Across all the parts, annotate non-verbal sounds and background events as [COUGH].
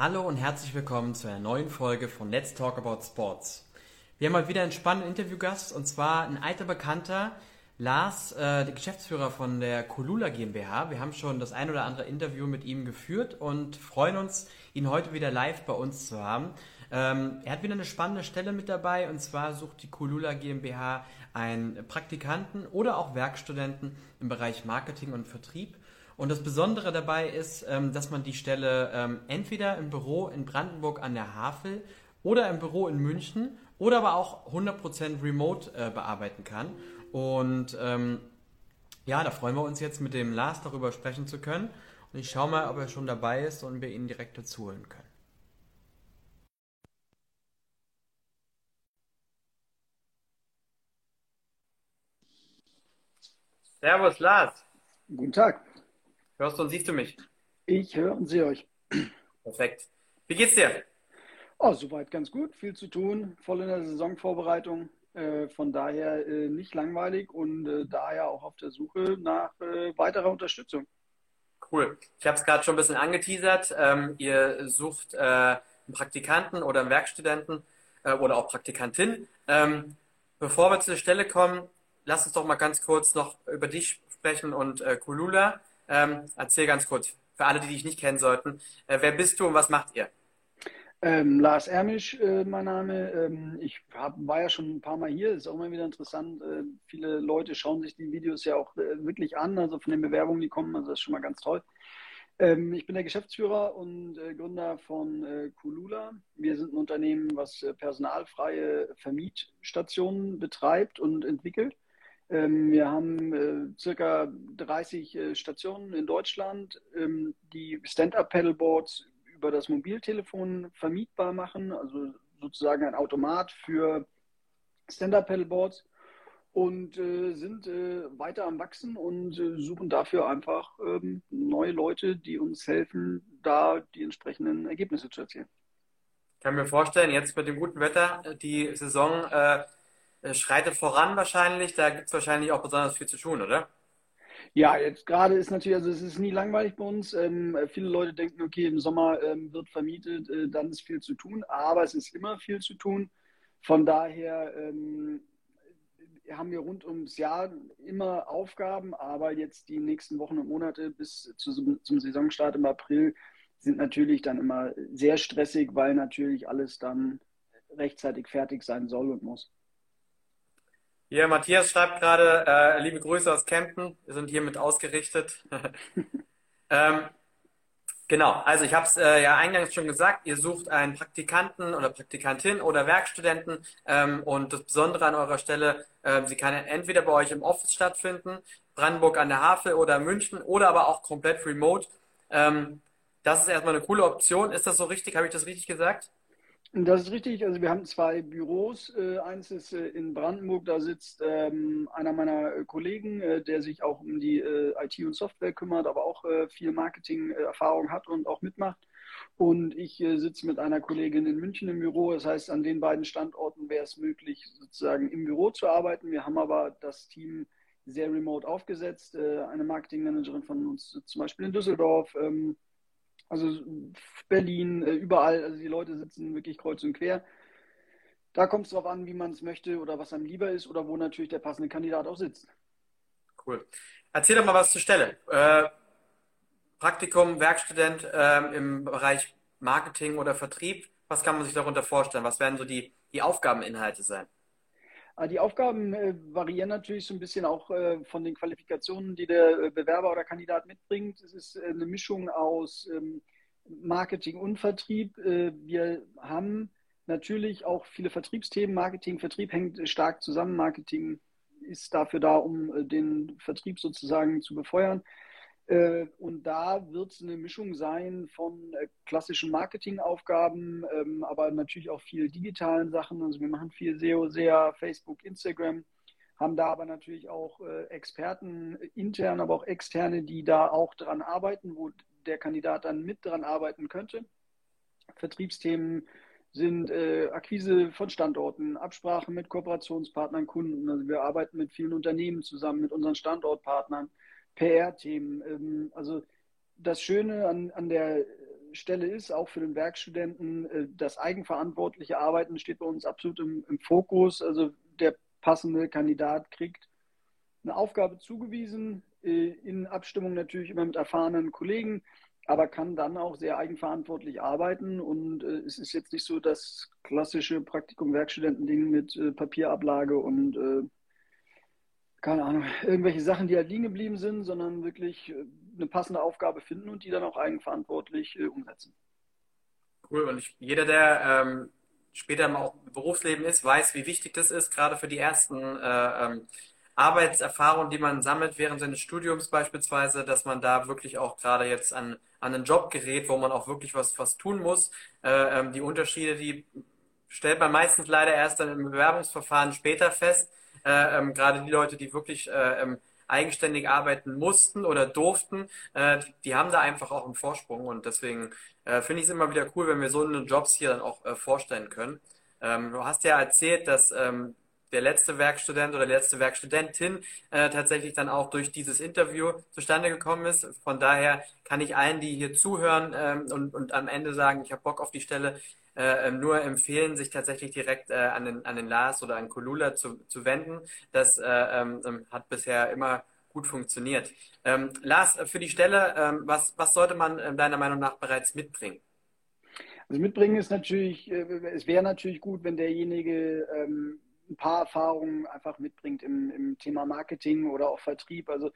Hallo und herzlich willkommen zu einer neuen Folge von Let's Talk About Sports. Wir haben mal wieder einen spannenden Interviewgast und zwar ein alter Bekannter, Lars, äh, der Geschäftsführer von der Kolula GmbH. Wir haben schon das ein oder andere Interview mit ihm geführt und freuen uns, ihn heute wieder live bei uns zu haben. Ähm, er hat wieder eine spannende Stelle mit dabei und zwar sucht die Kolula GmbH einen Praktikanten oder auch Werkstudenten im Bereich Marketing und Vertrieb. Und das Besondere dabei ist, ähm, dass man die Stelle ähm, entweder im Büro in Brandenburg an der Havel oder im Büro in München oder aber auch 100% remote äh, bearbeiten kann. Und ähm, ja, da freuen wir uns jetzt mit dem Lars darüber sprechen zu können. Und ich schaue mal, ob er schon dabei ist und wir ihn direkt dazu holen können. Servus, Lars. Guten Tag. Hörst du und siehst du mich? Ich höre und sehe euch. Perfekt. Wie geht's dir? Oh, soweit ganz gut. Viel zu tun. Voll in der Saisonvorbereitung. Äh, von daher äh, nicht langweilig und äh, daher auch auf der Suche nach äh, weiterer Unterstützung. Cool. Ich habe es gerade schon ein bisschen angeteasert. Ähm, ihr sucht äh, einen Praktikanten oder einen Werkstudenten äh, oder auch Praktikantin. Ähm, bevor wir zu der Stelle kommen, lass uns doch mal ganz kurz noch über dich sprechen und Kulula. Ähm, erzähl ganz kurz, für alle, die dich nicht kennen sollten, äh, wer bist du und was macht ihr? Ähm, Lars Ermisch, äh, mein Name. Ähm, ich hab, war ja schon ein paar Mal hier, ist auch immer wieder interessant. Äh, viele Leute schauen sich die Videos ja auch äh, wirklich an, also von den Bewerbungen, die kommen, also das ist schon mal ganz toll. Ähm, ich bin der Geschäftsführer und äh, Gründer von äh, Kulula. Wir sind ein Unternehmen, was äh, personalfreie Vermietstationen betreibt und entwickelt. Ähm, wir haben äh, circa 30 äh, Stationen in Deutschland, ähm, die Stand-Up-Pedalboards über das Mobiltelefon vermietbar machen, also sozusagen ein Automat für Stand-Up-Pedalboards und äh, sind weiter am Wachsen und suchen dafür einfach ähm, neue Leute, die uns helfen, da die entsprechenden Ergebnisse zu erzielen. Ich kann mir vorstellen, jetzt mit dem guten Wetter, die Saison äh, schreitet voran wahrscheinlich. Da gibt es wahrscheinlich auch besonders viel zu tun, oder? Ja, jetzt gerade ist natürlich, also es ist nie langweilig bei uns. Ähm, viele Leute denken, okay, im Sommer ähm, wird vermietet, äh, dann ist viel zu tun, aber es ist immer viel zu tun. Von daher ähm, haben wir rund ums Jahr immer Aufgaben, aber jetzt die nächsten Wochen und Monate bis zu, zum Saisonstart im April sind natürlich dann immer sehr stressig, weil natürlich alles dann rechtzeitig fertig sein soll und muss. Hier, Matthias schreibt gerade, äh, liebe Grüße aus Kempten, wir sind hiermit ausgerichtet. [LAUGHS] ähm, genau, also ich habe es äh, ja eingangs schon gesagt, ihr sucht einen Praktikanten oder Praktikantin oder Werkstudenten ähm, und das Besondere an eurer Stelle, äh, sie kann entweder bei euch im Office stattfinden, Brandenburg an der Havel oder München oder aber auch komplett remote. Ähm, das ist erstmal eine coole Option. Ist das so richtig? Habe ich das richtig gesagt? Das ist richtig. Also wir haben zwei Büros. Äh, eins ist äh, in Brandenburg, da sitzt ähm, einer meiner äh, Kollegen, äh, der sich auch um die äh, IT und Software kümmert, aber auch äh, viel Marketing-Erfahrung hat und auch mitmacht. Und ich sitze mit einer Kollegin in München im Büro. Das heißt, an den beiden Standorten wäre es möglich, sozusagen im Büro zu arbeiten. Wir haben aber das Team sehr remote aufgesetzt. eine Marketingmanagerin von uns zum Beispiel in Düsseldorf. Ähm, also Berlin, äh, überall, also die Leute sitzen wirklich kreuz und quer. Da kommt es darauf an, wie man es möchte oder was einem lieber ist oder wo natürlich der passende Kandidat auch sitzt. Cool. Erzähl doch mal was zur Stelle. Äh, Praktikum, Werkstudent äh, im Bereich Marketing oder Vertrieb. Was kann man sich darunter vorstellen? Was werden so die, die Aufgabeninhalte sein? Ah, die Aufgaben äh, variieren natürlich so ein bisschen auch äh, von den Qualifikationen, die der äh, Bewerber oder Kandidat mitbringt. Es ist äh, eine Mischung aus ähm, Marketing und Vertrieb. Äh, wir haben natürlich auch viele Vertriebsthemen. Marketing, Vertrieb hängt stark zusammen. Marketing ist dafür da, um äh, den Vertrieb sozusagen zu befeuern. Äh, und da wird es eine Mischung sein von äh, klassischen Marketingaufgaben, ähm, aber natürlich auch viel digitalen Sachen. Also wir machen viel SEO, SEA, Facebook, Instagram, haben da aber natürlich auch äh, Experten intern, aber auch externe, die da auch dran arbeiten, wo der Kandidat dann mit dran arbeiten könnte. Vertriebsthemen sind Akquise von Standorten, Absprache mit Kooperationspartnern, Kunden. Also wir arbeiten mit vielen Unternehmen zusammen, mit unseren Standortpartnern. PR-Themen. Ähm, also das Schöne an, an der Stelle ist, auch für den Werkstudenten. Äh, das eigenverantwortliche Arbeiten steht bei uns absolut im, im Fokus. Also der passende Kandidat kriegt eine Aufgabe zugewiesen, äh, in Abstimmung natürlich immer mit erfahrenen Kollegen, aber kann dann auch sehr eigenverantwortlich arbeiten. Und äh, es ist jetzt nicht so das klassische Praktikum-Werkstudenten-Ding mit Papierablage und keine Ahnung, irgendwelche Sachen, die halt liegen geblieben sind, sondern wirklich äh, eine passende Aufgabe finden und die dann auch eigenverantwortlich äh, umsetzen. Cool. Und jeder, der ähm, später im Berufsleben ist, weiß, wie wichtig das ist, gerade für die ersten äh, ähm, Arbeitserfahrungen, die man sammelt während seines Studiums beispielsweise, dass man da wirklich auch gerade jetzt an, an einen Job gerät, wo man auch wirklich was, was tun muss. Äh, ähm, die Unterschiede, die stellt man meistens leider erst dann im Bewerbungsverfahren später fest. Äh, ähm, gerade die Leute, die wirklich äh, ähm, eigenständig arbeiten mussten oder durften, äh, die haben da einfach auch einen Vorsprung und deswegen äh, finde ich es immer wieder cool, wenn wir so eine Jobs hier dann auch äh, vorstellen können. Ähm, du hast ja erzählt, dass ähm, der letzte Werkstudent oder die letzte Werkstudentin tatsächlich dann auch durch dieses Interview zustande gekommen ist. Von daher kann ich allen, die hier zuhören ähm, und, und am Ende sagen, ich habe Bock auf die Stelle, äh, ähm, nur empfehlen, sich tatsächlich direkt äh, an, den, an den Lars oder an Kolula zu, zu wenden. Das äh, ähm, ähm, hat bisher immer gut funktioniert. Ähm, Lars, für die Stelle, ähm, was, was sollte man äh, deiner Meinung nach bereits mitbringen? Also mitbringen ist natürlich, äh, es wäre natürlich gut, wenn derjenige ähm, ein paar Erfahrungen einfach mitbringt im, im Thema Marketing oder auch Vertrieb. Also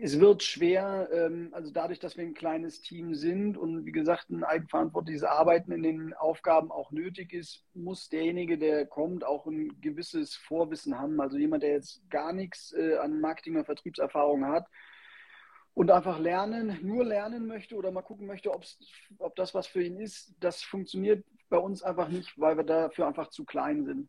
es wird schwer, ähm, also dadurch, dass wir ein kleines Team sind und wie gesagt ein eigenverantwortliches Arbeiten in den Aufgaben auch nötig ist, muss derjenige, der kommt, auch ein gewisses Vorwissen haben. Also jemand, der jetzt gar nichts äh, an Marketing- oder Vertriebserfahrung hat und einfach lernen, nur lernen möchte oder mal gucken möchte, ob das was für ihn ist, das funktioniert bei uns einfach nicht, weil wir dafür einfach zu klein sind.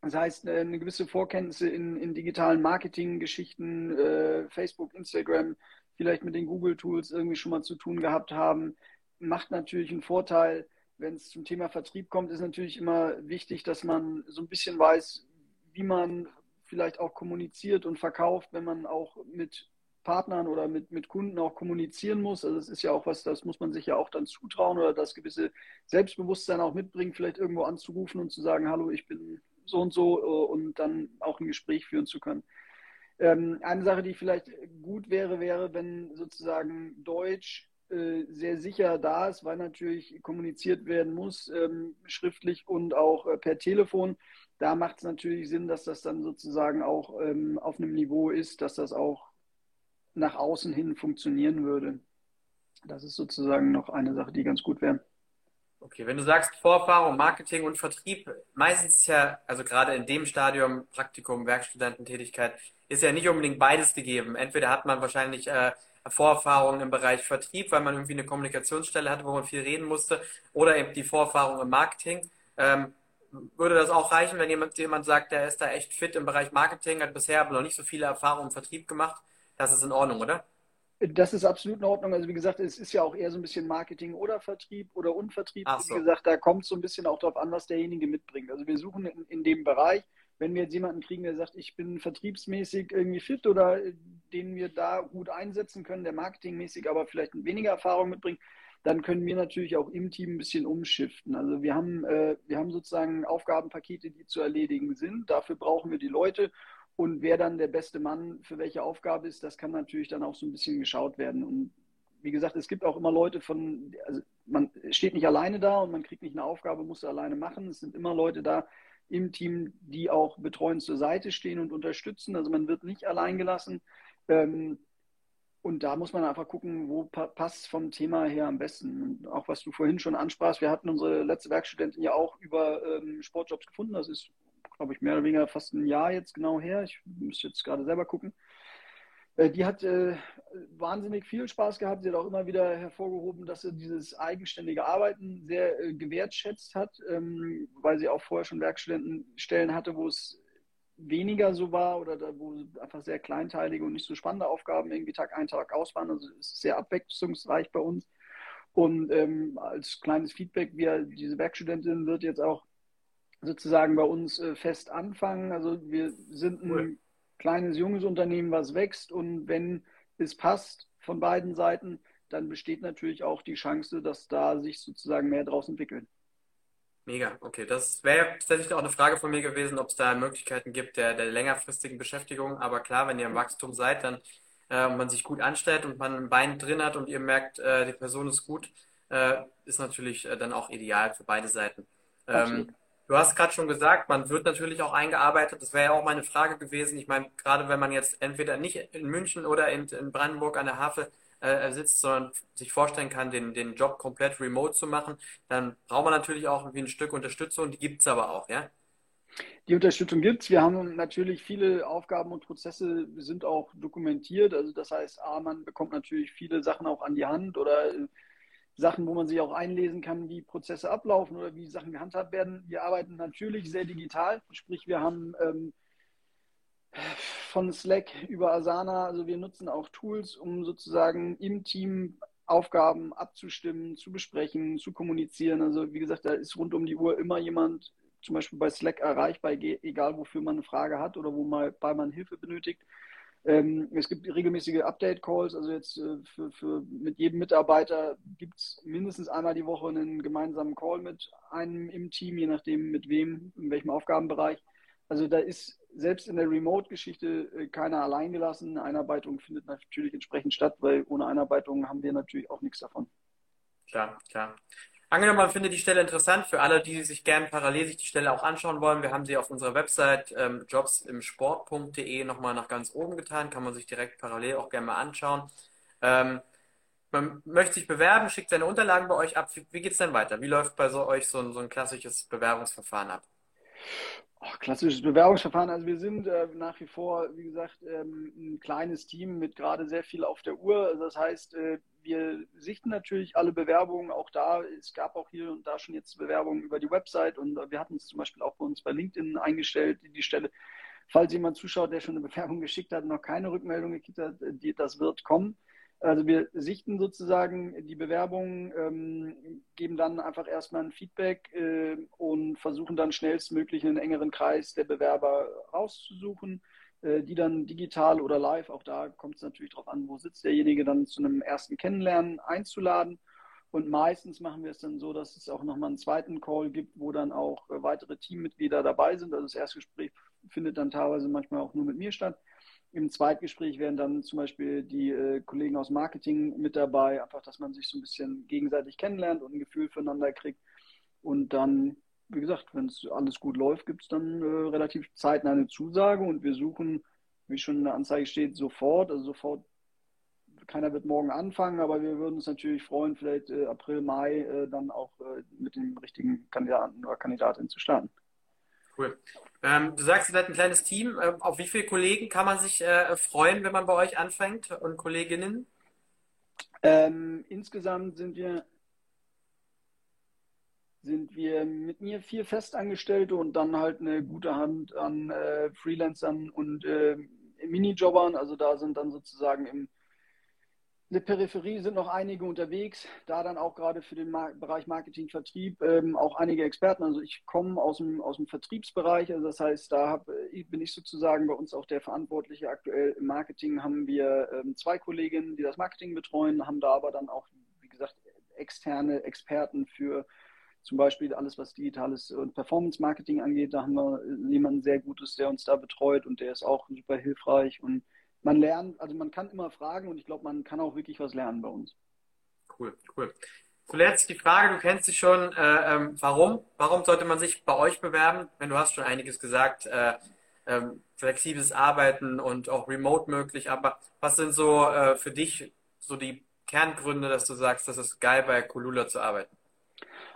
Das heißt, äh, eine gewisse Vorkenntnisse in, in digitalen Marketing-Geschichten, äh, Facebook, Instagram, vielleicht mit den Google-Tools irgendwie schon mal zu tun gehabt haben, macht natürlich einen Vorteil. Wenn es zum Thema Vertrieb kommt, ist natürlich immer wichtig, dass man so ein bisschen weiß, wie man vielleicht auch kommuniziert und verkauft, wenn man auch mit Partnern oder mit, mit Kunden auch kommunizieren muss. Also es ist ja auch was, das muss man sich ja auch dann zutrauen oder das gewisse Selbstbewusstsein auch mitbringen, vielleicht irgendwo anzurufen und zu sagen, hallo, ich bin so und so äh, und dann auch ein Gespräch führen zu können. Ähm, eine Sache, die vielleicht gut wäre, wäre, wenn sozusagen Deutsch äh, sehr sicher da ist, weil natürlich kommuniziert werden muss, ähm, schriftlich und auch äh, per Telefon. Da macht es natürlich Sinn, dass das dann sozusagen auch ähm, auf einem Niveau ist, dass das auch nach außen hin funktionieren würde. Das ist sozusagen noch eine Sache, die ganz gut wäre. Okay, wenn du sagst Vorerfahrung, Marketing und Vertrieb, meistens ist ja, also gerade in dem Stadium Praktikum, Werkstudententätigkeit, ist ja nicht unbedingt beides gegeben. Entweder hat man wahrscheinlich äh, Vorerfahrung im Bereich Vertrieb, weil man irgendwie eine Kommunikationsstelle hatte, wo man viel reden musste, oder eben die Vorerfahrung im Marketing. Ähm, würde das auch reichen, wenn jemand, jemand sagt, der ist da echt fit im Bereich Marketing, hat bisher aber noch nicht so viele Erfahrungen im Vertrieb gemacht? Das ist in Ordnung, oder? Das ist absolut in Ordnung. Also wie gesagt, es ist ja auch eher so ein bisschen Marketing oder Vertrieb oder Unvertrieb. So. Wie gesagt, da kommt es so ein bisschen auch darauf an, was derjenige mitbringt. Also wir suchen in, in, dem Bereich, wenn wir jetzt jemanden kriegen, der sagt, ich bin vertriebsmäßig irgendwie fit oder den wir da gut einsetzen können, der marketingmäßig aber vielleicht weniger Erfahrung mitbringt, dann können wir natürlich auch im Team ein bisschen umschiften. Also wir haben, äh, wir haben sozusagen Aufgabenpakete, die zu erledigen sind. Dafür brauchen wir die Leute und wer dann der beste Mann für welche Aufgabe ist, das kann natürlich dann auch so ein bisschen geschaut werden. Und wie gesagt, es gibt auch immer Leute von, also man steht nicht alleine da und man kriegt nicht eine Aufgabe, muss alleine machen. Es sind immer Leute da im Team, die auch betreuend zur Seite stehen und unterstützen. Also man wird nicht allein gelassen. Ähm, und da muss man einfach gucken, wo passt vom Thema her am besten. Und auch was du vorhin schon ansprachst, wir hatten unsere letzte Werkstudentin ja auch über ähm, Sportjobs gefunden. Das ist glaube ich, mehr oder weniger fast ein Jahr jetzt genau her. Ich muss jetzt gerade selber gucken. Äh, die hat äh, wahnsinnig viel Spaß gehabt. Sie hat auch immer wieder hervorgehoben, dass sie dieses eigenständige Arbeiten sehr äh, gewertschätzt hat, ähm, weil sie auch vorher schon Werkstudentenstellen hatte, wo es weniger so war oder da, wo einfach sehr kleinteilige und nicht so spannende Aufgaben irgendwie Tag ein, Tag aus waren. Also es ist sehr abwechslungsreich bei uns. Und ähm, als kleines Feedback, wir, diese Werkstudentin wird jetzt auch sozusagen bei uns äh, fest anfangen. Also wir sind ein cool. kleines, junges Unternehmen, was wächst und wenn es passt von beiden Seiten, dann besteht natürlich auch die Chance, dass da sich sozusagen mehr draus entwickelt. Mega, okay. Das wäre tatsächlich auch eine Frage von mir gewesen, ob es da Möglichkeiten gibt der, der längerfristigen Beschäftigung. Aber klar, wenn ihr im Wachstum seid, dann äh, man sich gut anstellt und man ein Bein drin hat und ihr merkt, äh, die Person ist gut, äh, ist natürlich äh, dann auch ideal für beide Seiten. Ähm, du hast gerade schon gesagt, man wird natürlich auch eingearbeitet. Das wäre ja auch meine Frage gewesen. Ich meine, gerade wenn man jetzt entweder nicht in München oder in, in Brandenburg an der Havel äh, sitzt, sondern sich vorstellen kann, den, den Job komplett remote zu machen, dann braucht man natürlich auch irgendwie ein Stück Unterstützung. Die gibt es aber auch, ja? Die Unterstützung gibt es. Wir haben natürlich viele Aufgaben und Prozesse sind auch dokumentiert. Also das heißt, A, man bekommt natürlich viele Sachen auch an die Hand oder äh, Sachen, wo man sich auch einlesen kann, wie Prozesse ablaufen oder wie Sachen gehandhabt werden. Wir arbeiten natürlich sehr digital, sprich wir haben ähm, von Slack über Asana, also wir nutzen auch Tools, um sozusagen im Team Aufgaben abzustimmen, zu besprechen, zu kommunizieren. Also wie gesagt, da ist rund um die Uhr immer jemand zum Beispiel bei Slack erreichbar, egal wofür man eine Frage hat oder wo man, bei man Hilfe benötigt. Ähm, es gibt regelmäßige Update-Calls, also jetzt äh, für, für, mit jedem Mitarbeiter gibt es mindestens einmal die Woche einen gemeinsamen Call mit einem im Team, je nachdem mit wem, in welchem Aufgabenbereich. Also da ist selbst in der Remote-Geschichte äh, keiner alleingelassen. Einarbeitung findet natürlich entsprechend statt, weil ohne Einarbeitung haben wir natürlich auch nichts davon. Klar, klar. Angenommen, man findet die Stelle interessant für alle, die sich gerne parallel sich die Stelle auch anschauen wollen. Wir haben sie auf unserer Website ähm, jobsimsport.de nochmal nach ganz oben getan. Kann man sich direkt parallel auch gerne mal anschauen. Ähm, man möchte sich bewerben, schickt seine Unterlagen bei euch ab. Wie, wie geht es denn weiter? Wie läuft bei so euch so so ein klassisches Bewerbungsverfahren ab? Oh, klassisches Bewerbungsverfahren. Also wir sind äh, nach wie vor, wie gesagt, ähm, ein kleines Team mit gerade sehr viel auf der Uhr. Also das heißt, äh, wir sichten natürlich alle Bewerbungen auch da. Es gab auch hier und da schon jetzt Bewerbungen über die Website und wir hatten es zum Beispiel auch bei uns bei LinkedIn eingestellt, die Stelle. Falls jemand zuschaut, der schon eine Bewerbung geschickt hat und noch keine Rückmeldung gekriegt hat, die, das wird kommen. Also wir sichten sozusagen die Bewerbungen, ähm, geben dann einfach erstmal ein Feedback äh, und versuchen dann schnellstmöglich einen engeren Kreis der Bewerber rauszusuchen, äh, die dann digital oder live, auch da kommt es natürlich darauf an, wo sitzt derjenige, dann zu einem ersten Kennenlernen einzuladen. Und meistens machen wir es dann so, dass es auch nochmal einen zweiten Call gibt, wo dann auch äh, weitere Teammitglieder dabei sind. Also das erste Gespräch findet dann teilweise manchmal auch nur mit mir statt. Im Zweitgespräch wären dann zum Beispiel die äh, Kollegen aus Marketing mit dabei, einfach, dass man sich so ein bisschen gegenseitig kennenlernt und ein Gefühl füreinander kriegt. Und dann, wie gesagt, wenn es alles gut läuft, gibt es dann äh, relativ zeitnah eine Zusage und wir suchen, wie schon in der Anzeige steht, sofort, also sofort, keiner wird morgen anfangen, aber wir würden uns natürlich freuen, vielleicht äh, April, Mai äh, dann auch äh, mit dem richtigen Kandidaten oder Kandidatin zu starten. Cool. Ähm, du sagst, ihr seid ein kleines Team. Ähm, auf wie viele Kollegen kann man sich äh, freuen, wenn man bei euch anfängt und Kolleginnen? Ähm, insgesamt sind wir sind wir mit mir vier Festangestellte und dann halt eine gute Hand an äh, Freelancern und äh, Minijobbern. Also da sind dann sozusagen im der Peripherie sind noch einige unterwegs, da dann auch gerade für den Mar Bereich Marketing, Vertrieb ähm, auch einige Experten. Also ich komme aus dem, aus dem Vertriebsbereich, also das heißt, da hab, äh, bin ich sozusagen bei uns auch der Verantwortliche. Aktuell im Marketing haben wir ähm, zwei Kolleginnen, die das Marketing betreuen, haben da aber dann auch, wie gesagt, externe Experten für zum Beispiel alles, was digitales und Performance-Marketing angeht. Da haben wir äh, jemanden sehr Gutes, der uns da betreut und der ist auch super hilfreich und man lernt, also man kann immer fragen und ich glaube, man kann auch wirklich was lernen bei uns. Cool, cool. Zuletzt die Frage, du kennst dich schon, äh, ähm, warum? Warum sollte man sich bei euch bewerben? Wenn du hast schon einiges gesagt, äh, ähm, flexibles Arbeiten und auch remote möglich, aber was sind so äh, für dich so die Kerngründe, dass du sagst, das ist geil bei Kolula zu arbeiten?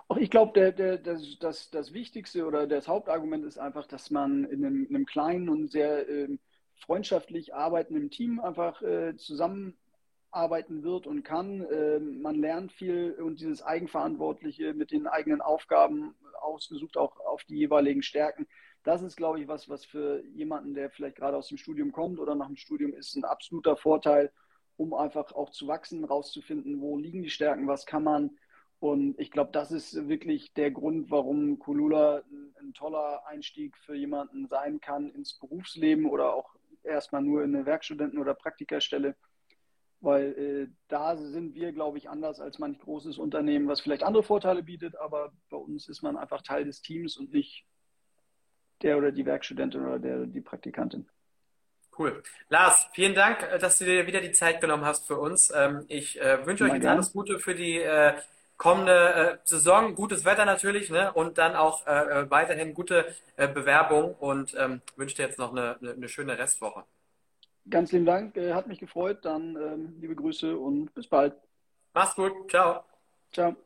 Auch ich glaube, das, das, das Wichtigste oder das Hauptargument ist einfach, dass man in einem, in einem kleinen und sehr ähm, freundschaftlich arbeitenden Team einfach äh, zusammenarbeiten wird und kann. Äh, man lernt viel und dieses Eigenverantwortliche mit den eigenen Aufgaben ausgesucht, auch auf die jeweiligen Stärken. Das ist, glaube ich, was, was für jemanden, der vielleicht gerade aus dem Studium kommt oder nach dem Studium ist, ein absoluter Vorteil, um einfach auch zu wachsen, rauszufinden, wo liegen die Stärken, was kann man. Und ich glaube, das ist wirklich der Grund, warum Kulula ein, ein, toller Einstieg für jemanden sein kann ins Berufsleben oder auch erstmal nur in eine Werkstudenten- oder Praktikerstelle. weil äh, da sind wir, glaube ich, anders als manch großes Unternehmen, was vielleicht andere Vorteile bietet, aber bei uns ist man einfach Teil des Teams und nicht der oder die Werkstudentin oder der oder die Praktikantin. Cool. Lars, vielen Dank, äh, dass du dir wieder die Zeit genommen hast für uns. Ähm, ich äh, wünsche euch jetzt alles Gute für die äh, kommende Saison. Gutes Wetter natürlich ne? und dann auch weiterhin gute Bewerbung und ähm, wünsche dir jetzt noch eine, eine schöne Restwoche. Ganz lieben Dank, hat mich gefreut. Dann ähm, liebe Grüße und bis bald. Mach's gut. Ciao. Ciao.